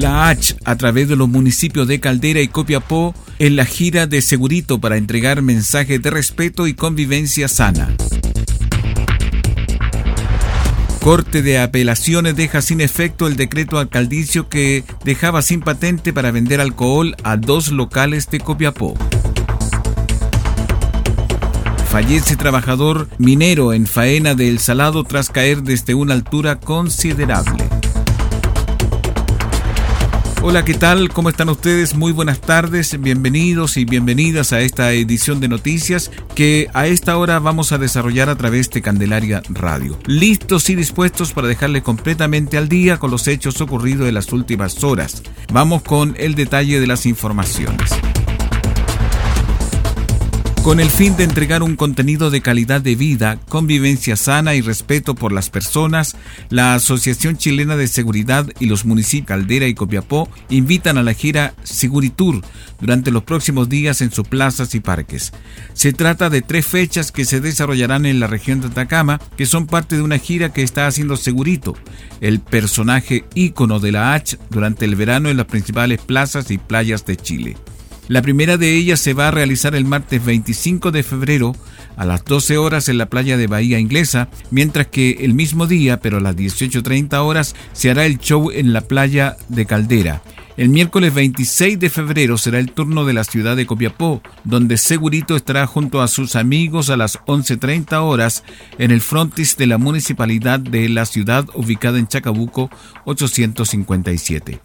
La H, a través de los municipios de Caldera y Copiapó, en la gira de Segurito para entregar mensajes de respeto y convivencia sana. Corte de apelaciones deja sin efecto el decreto alcaldicio que dejaba sin patente para vender alcohol a dos locales de Copiapó. Fallece trabajador minero en faena del Salado tras caer desde una altura considerable. Hola, ¿qué tal? ¿Cómo están ustedes? Muy buenas tardes, bienvenidos y bienvenidas a esta edición de noticias que a esta hora vamos a desarrollar a través de Candelaria Radio. Listos y dispuestos para dejarles completamente al día con los hechos ocurridos en las últimas horas. Vamos con el detalle de las informaciones. Con el fin de entregar un contenido de calidad de vida, convivencia sana y respeto por las personas, la Asociación Chilena de Seguridad y los municipios Caldera y Copiapó invitan a la gira Seguritur durante los próximos días en sus plazas y parques. Se trata de tres fechas que se desarrollarán en la región de Atacama, que son parte de una gira que está haciendo Segurito, el personaje ícono de la H durante el verano en las principales plazas y playas de Chile. La primera de ellas se va a realizar el martes 25 de febrero a las 12 horas en la playa de Bahía Inglesa, mientras que el mismo día, pero a las 18.30 horas, se hará el show en la playa de Caldera. El miércoles 26 de febrero será el turno de la ciudad de Copiapó, donde Segurito estará junto a sus amigos a las 11.30 horas en el frontis de la municipalidad de la ciudad ubicada en Chacabuco 857.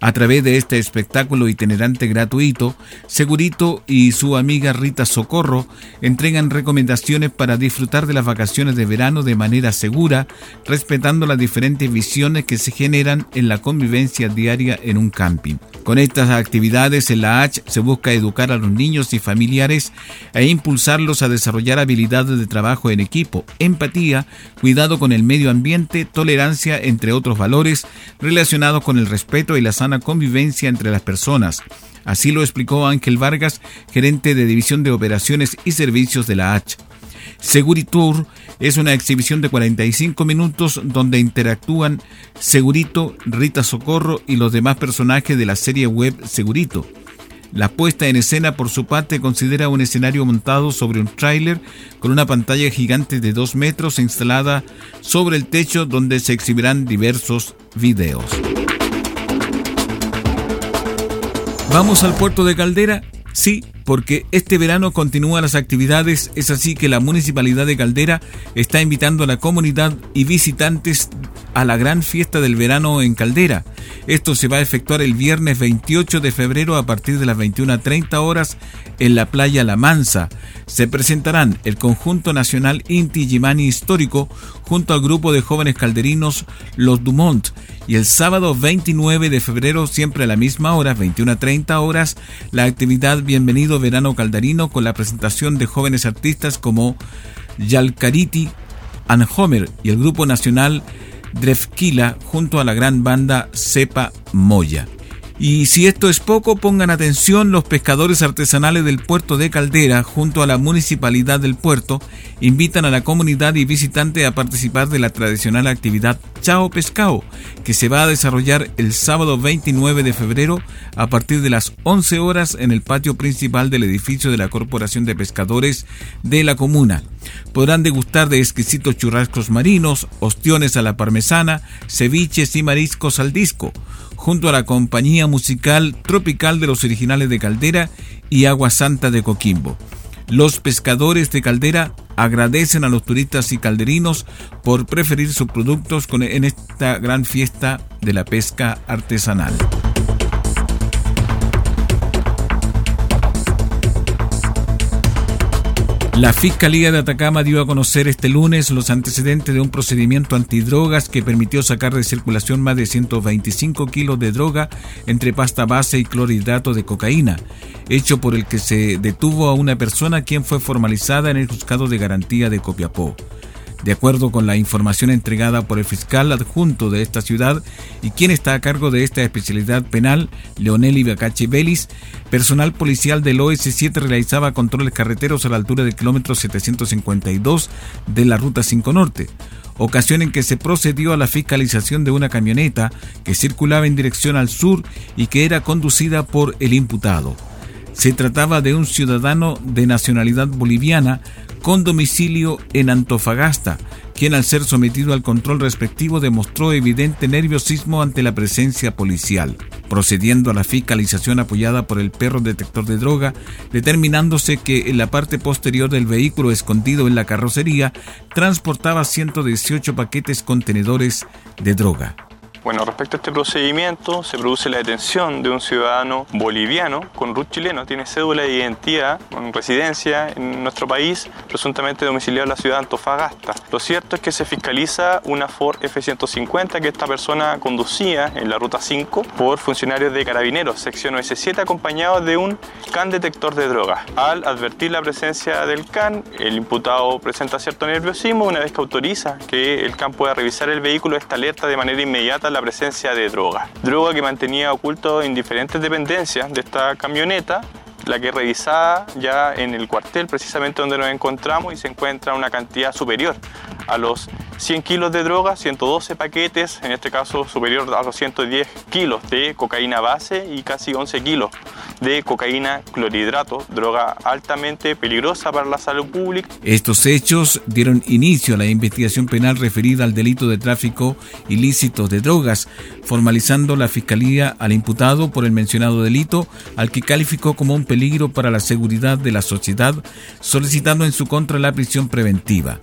A través de este espectáculo itinerante gratuito, Segurito y su amiga Rita Socorro entregan recomendaciones para disfrutar de las vacaciones de verano de manera segura, respetando las diferentes visiones que se generan en la convivencia diaria en un camping. Con estas actividades en la H se busca educar a los niños y familiares e impulsarlos a desarrollar habilidades de trabajo en equipo, empatía, cuidado con el medio ambiente, tolerancia, entre otros valores relacionados con el respeto y la sana convivencia entre las personas. Así lo explicó Ángel Vargas, gerente de División de Operaciones y Servicios de la H. Seguritour es una exhibición de 45 minutos donde interactúan Segurito, Rita Socorro y los demás personajes de la serie web Segurito. La puesta en escena, por su parte, considera un escenario montado sobre un tráiler con una pantalla gigante de 2 metros instalada sobre el techo donde se exhibirán diversos videos. ¿Vamos al puerto de Caldera? Sí, porque este verano continúan las actividades, es así que la Municipalidad de Caldera está invitando a la comunidad y visitantes a la gran fiesta del verano en Caldera. Esto se va a efectuar el viernes 28 de febrero a partir de las 21.30 horas en la playa La Mansa. Se presentarán el conjunto nacional Inti Gimani Histórico junto al grupo de jóvenes calderinos Los Dumont y el sábado 29 de febrero, siempre a la misma hora, 21.30 horas, la actividad Bienvenido Verano Calderino con la presentación de jóvenes artistas como Yalcariti, Anhomer y el grupo nacional Drefkila junto a la gran banda Cepa Moya. Y si esto es poco, pongan atención, los pescadores artesanales del puerto de Caldera, junto a la municipalidad del puerto, invitan a la comunidad y visitante a participar de la tradicional actividad Chao Pescado, que se va a desarrollar el sábado 29 de febrero a partir de las 11 horas en el patio principal del edificio de la Corporación de Pescadores de la comuna. Podrán degustar de exquisitos churrascos marinos, ostiones a la parmesana, ceviches y mariscos al disco, junto a la compañía musical tropical de los originales de Caldera y Agua Santa de Coquimbo. Los pescadores de Caldera agradecen a los turistas y calderinos por preferir sus productos en esta gran fiesta de la pesca artesanal. La Fiscalía de Atacama dio a conocer este lunes los antecedentes de un procedimiento antidrogas que permitió sacar de circulación más de 125 kilos de droga entre pasta base y clorhidrato de cocaína, hecho por el que se detuvo a una persona quien fue formalizada en el juzgado de garantía de Copiapó. De acuerdo con la información entregada por el fiscal adjunto de esta ciudad y quien está a cargo de esta especialidad penal, Leonel Ibacache Vélez, personal policial del OS7 realizaba controles carreteros a la altura del kilómetro 752 de la Ruta 5 Norte ocasión en que se procedió a la fiscalización de una camioneta que circulaba en dirección al sur y que era conducida por el imputado. Se trataba de un ciudadano de nacionalidad boliviana con domicilio en Antofagasta, quien al ser sometido al control respectivo demostró evidente nerviosismo ante la presencia policial, procediendo a la fiscalización apoyada por el perro detector de droga, determinándose que en la parte posterior del vehículo escondido en la carrocería transportaba 118 paquetes contenedores de droga. Bueno, respecto a este procedimiento, se produce la detención de un ciudadano boliviano con RUT chileno, tiene cédula de identidad, con residencia en nuestro país, presuntamente domiciliado en la ciudad de Antofagasta. Lo cierto es que se fiscaliza una Ford F-150 que esta persona conducía en la ruta 5 por funcionarios de carabineros, sección OS7, acompañados de un can detector de drogas. Al advertir la presencia del can, el imputado presenta cierto nerviosismo, una vez que autoriza que el can pueda revisar el vehículo, esta alerta de manera inmediata la presencia de droga. Droga que mantenía oculto en diferentes dependencias de esta camioneta la que revisada ya en el cuartel precisamente donde nos encontramos y se encuentra una cantidad superior a los 100 kilos de droga, 112 paquetes, en este caso superior a los 110 kilos de cocaína base y casi 11 kilos de cocaína clorhidrato, droga altamente peligrosa para la salud pública. Estos hechos dieron inicio a la investigación penal referida al delito de tráfico ilícito de drogas, formalizando la Fiscalía al imputado por el mencionado delito, al que calificó como un peligro para la seguridad de la sociedad, solicitando en su contra la prisión preventiva.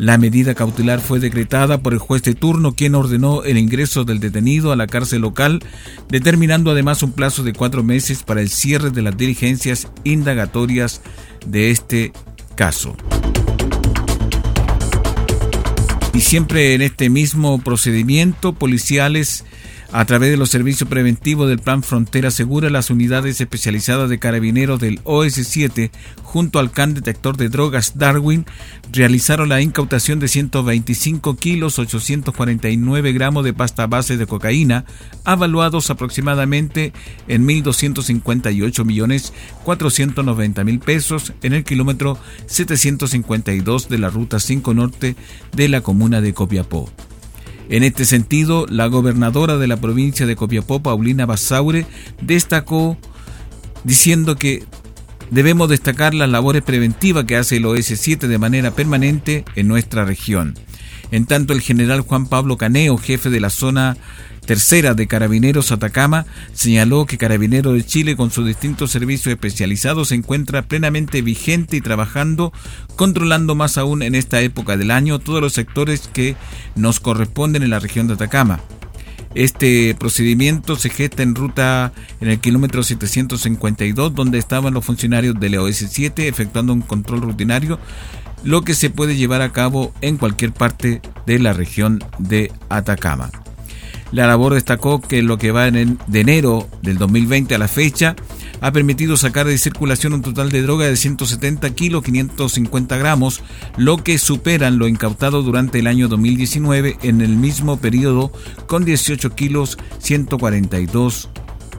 La medida cautelar fue decretada por el juez de turno, quien ordenó el ingreso del detenido a la cárcel local, determinando además un plazo de cuatro meses para el cierre de las diligencias indagatorias de este caso. Y siempre en este mismo procedimiento, policiales a través de los servicios preventivos del Plan Frontera Segura, las unidades especializadas de carabineros del OS7 junto al CAN detector de drogas Darwin realizaron la incautación de 125 kilos 849 gramos de pasta base de cocaína, avaluados aproximadamente en 1.258 millones 490 mil pesos en el kilómetro 752 de la Ruta 5 Norte de la comuna de Copiapó. En este sentido, la gobernadora de la provincia de Copiapó, Paulina Basaure, destacó diciendo que debemos destacar las labores preventivas que hace el OS7 de manera permanente en nuestra región. En tanto, el general Juan Pablo Caneo, jefe de la zona tercera de Carabineros Atacama señaló que Carabineros de Chile con sus distintos servicios especializados se encuentra plenamente vigente y trabajando, controlando más aún en esta época del año todos los sectores que nos corresponden en la región de Atacama. Este procedimiento se gesta en ruta en el kilómetro 752, donde estaban los funcionarios del OS7 efectuando un control rutinario, lo que se puede llevar a cabo en cualquier parte de la región de Atacama. La labor destacó que lo que va de enero del 2020 a la fecha ha permitido sacar de circulación un total de droga de 170 kilos 550 gramos, lo que superan lo incautado durante el año 2019 en el mismo periodo con 18 kilos 142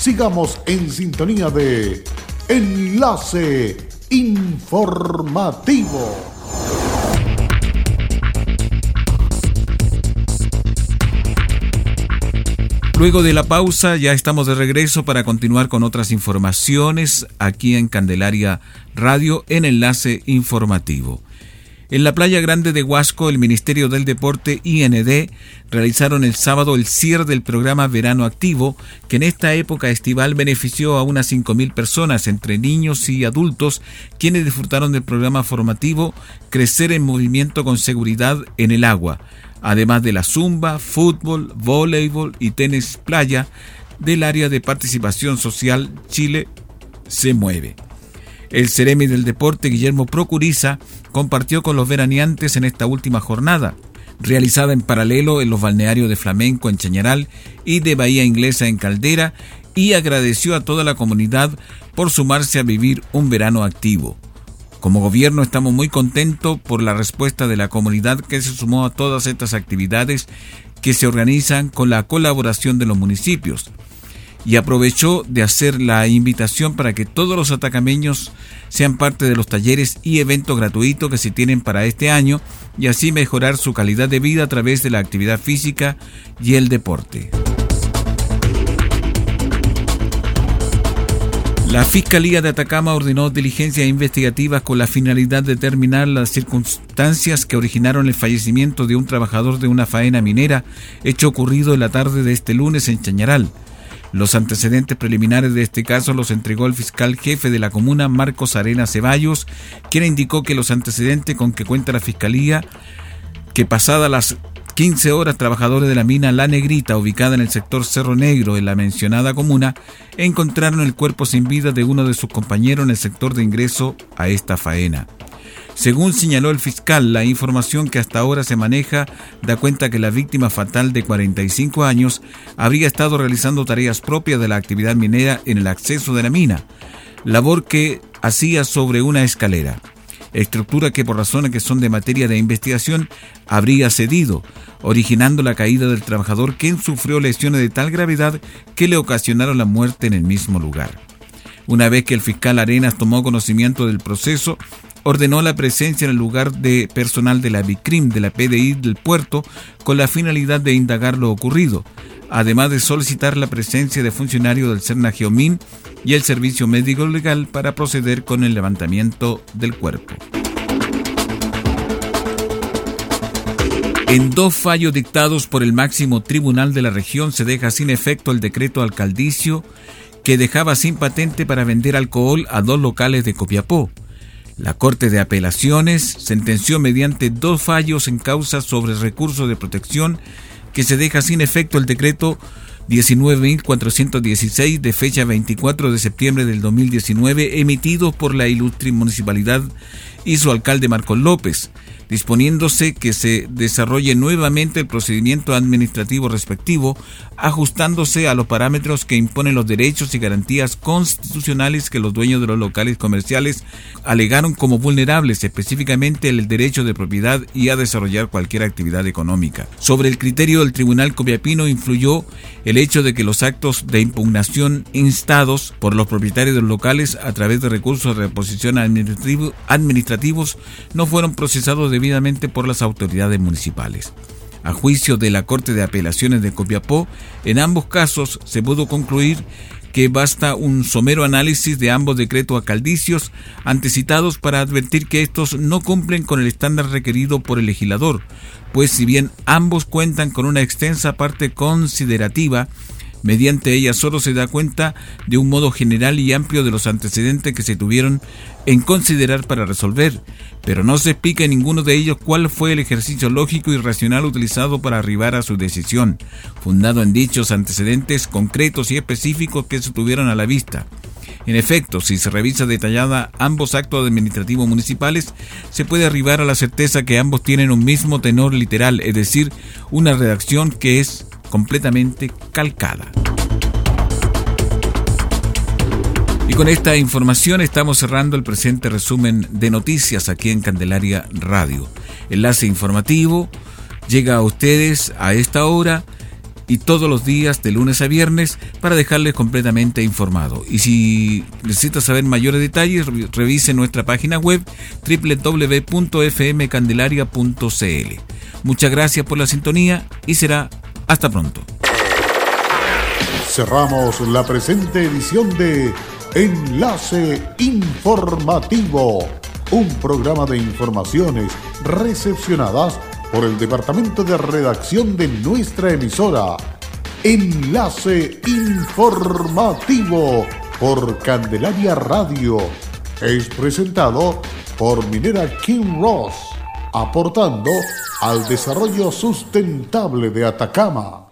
sigamos en sintonía de Enlace Informativo. Luego de la pausa ya estamos de regreso para continuar con otras informaciones aquí en Candelaria Radio en Enlace Informativo. En la playa grande de Huasco, el Ministerio del Deporte IND realizaron el sábado el cierre del programa Verano Activo, que en esta época estival benefició a unas 5.000 personas, entre niños y adultos, quienes disfrutaron del programa formativo Crecer en Movimiento con Seguridad en el Agua, además de la zumba, fútbol, voleibol y tenis playa del área de participación social Chile se mueve. El Ceremi del Deporte, Guillermo Procuriza, compartió con los veraneantes en esta última jornada, realizada en paralelo en los balnearios de Flamenco en Chañaral y de Bahía Inglesa en Caldera, y agradeció a toda la comunidad por sumarse a vivir un verano activo. Como gobierno estamos muy contentos por la respuesta de la comunidad que se sumó a todas estas actividades que se organizan con la colaboración de los municipios y aprovechó de hacer la invitación para que todos los atacameños sean parte de los talleres y eventos gratuitos que se tienen para este año y así mejorar su calidad de vida a través de la actividad física y el deporte. La Fiscalía de Atacama ordenó diligencias investigativas con la finalidad de determinar las circunstancias que originaron el fallecimiento de un trabajador de una faena minera, hecho ocurrido en la tarde de este lunes en Chañaral. Los antecedentes preliminares de este caso los entregó el fiscal jefe de la comuna, Marcos Arena Ceballos, quien indicó que los antecedentes con que cuenta la fiscalía, que pasadas las 15 horas trabajadores de la mina La Negrita, ubicada en el sector Cerro Negro, en la mencionada comuna, encontraron el cuerpo sin vida de uno de sus compañeros en el sector de ingreso a esta faena. Según señaló el fiscal, la información que hasta ahora se maneja da cuenta que la víctima fatal de 45 años habría estado realizando tareas propias de la actividad minera en el acceso de la mina, labor que hacía sobre una escalera, estructura que por razones que son de materia de investigación habría cedido, originando la caída del trabajador quien sufrió lesiones de tal gravedad que le ocasionaron la muerte en el mismo lugar. Una vez que el fiscal Arenas tomó conocimiento del proceso, ordenó la presencia en el lugar de personal de la BICRIM de la PDI del puerto con la finalidad de indagar lo ocurrido, además de solicitar la presencia de funcionarios del CERNA Geomín y el Servicio Médico Legal para proceder con el levantamiento del cuerpo. En dos fallos dictados por el máximo tribunal de la región se deja sin efecto el decreto alcaldicio que dejaba sin patente para vender alcohol a dos locales de Copiapó. La Corte de Apelaciones sentenció mediante dos fallos en causa sobre recursos de protección que se deja sin efecto el decreto 19.416 de fecha 24 de septiembre del 2019 emitido por la ilustre municipalidad y su alcalde Marcos López, disponiéndose que se desarrolle nuevamente el procedimiento administrativo respectivo, ajustándose a los parámetros que imponen los derechos y garantías constitucionales que los dueños de los locales comerciales alegaron como vulnerables, específicamente el derecho de propiedad y a desarrollar cualquier actividad económica. Sobre el criterio del Tribunal Copiapino influyó el hecho de que los actos de impugnación instados por los propietarios de los locales a través de recursos de reposición administrativos no fueron procesados por las autoridades municipales. A juicio de la Corte de Apelaciones de Copiapó, en ambos casos se pudo concluir que basta un somero análisis de ambos decretos acaldicios antecitados para advertir que estos no cumplen con el estándar requerido por el legislador, pues si bien ambos cuentan con una extensa parte considerativa, Mediante ella solo se da cuenta de un modo general y amplio de los antecedentes que se tuvieron en considerar para resolver, pero no se explica en ninguno de ellos cuál fue el ejercicio lógico y racional utilizado para arribar a su decisión, fundado en dichos antecedentes concretos y específicos que se tuvieron a la vista. En efecto, si se revisa detallada ambos actos administrativos municipales, se puede arribar a la certeza que ambos tienen un mismo tenor literal, es decir, una redacción que es completamente calcada. Y con esta información estamos cerrando el presente resumen de noticias aquí en Candelaria Radio. Enlace informativo llega a ustedes a esta hora y todos los días de lunes a viernes para dejarles completamente informado. Y si necesita saber mayores detalles, revise nuestra página web www.fmcandelaria.cl. Muchas gracias por la sintonía y será hasta pronto. Cerramos la presente edición de Enlace Informativo, un programa de informaciones recepcionadas por el Departamento de Redacción de nuestra emisora. Enlace Informativo por Candelaria Radio. Es presentado por Minera King Ross aportando al desarrollo sustentable de Atacama.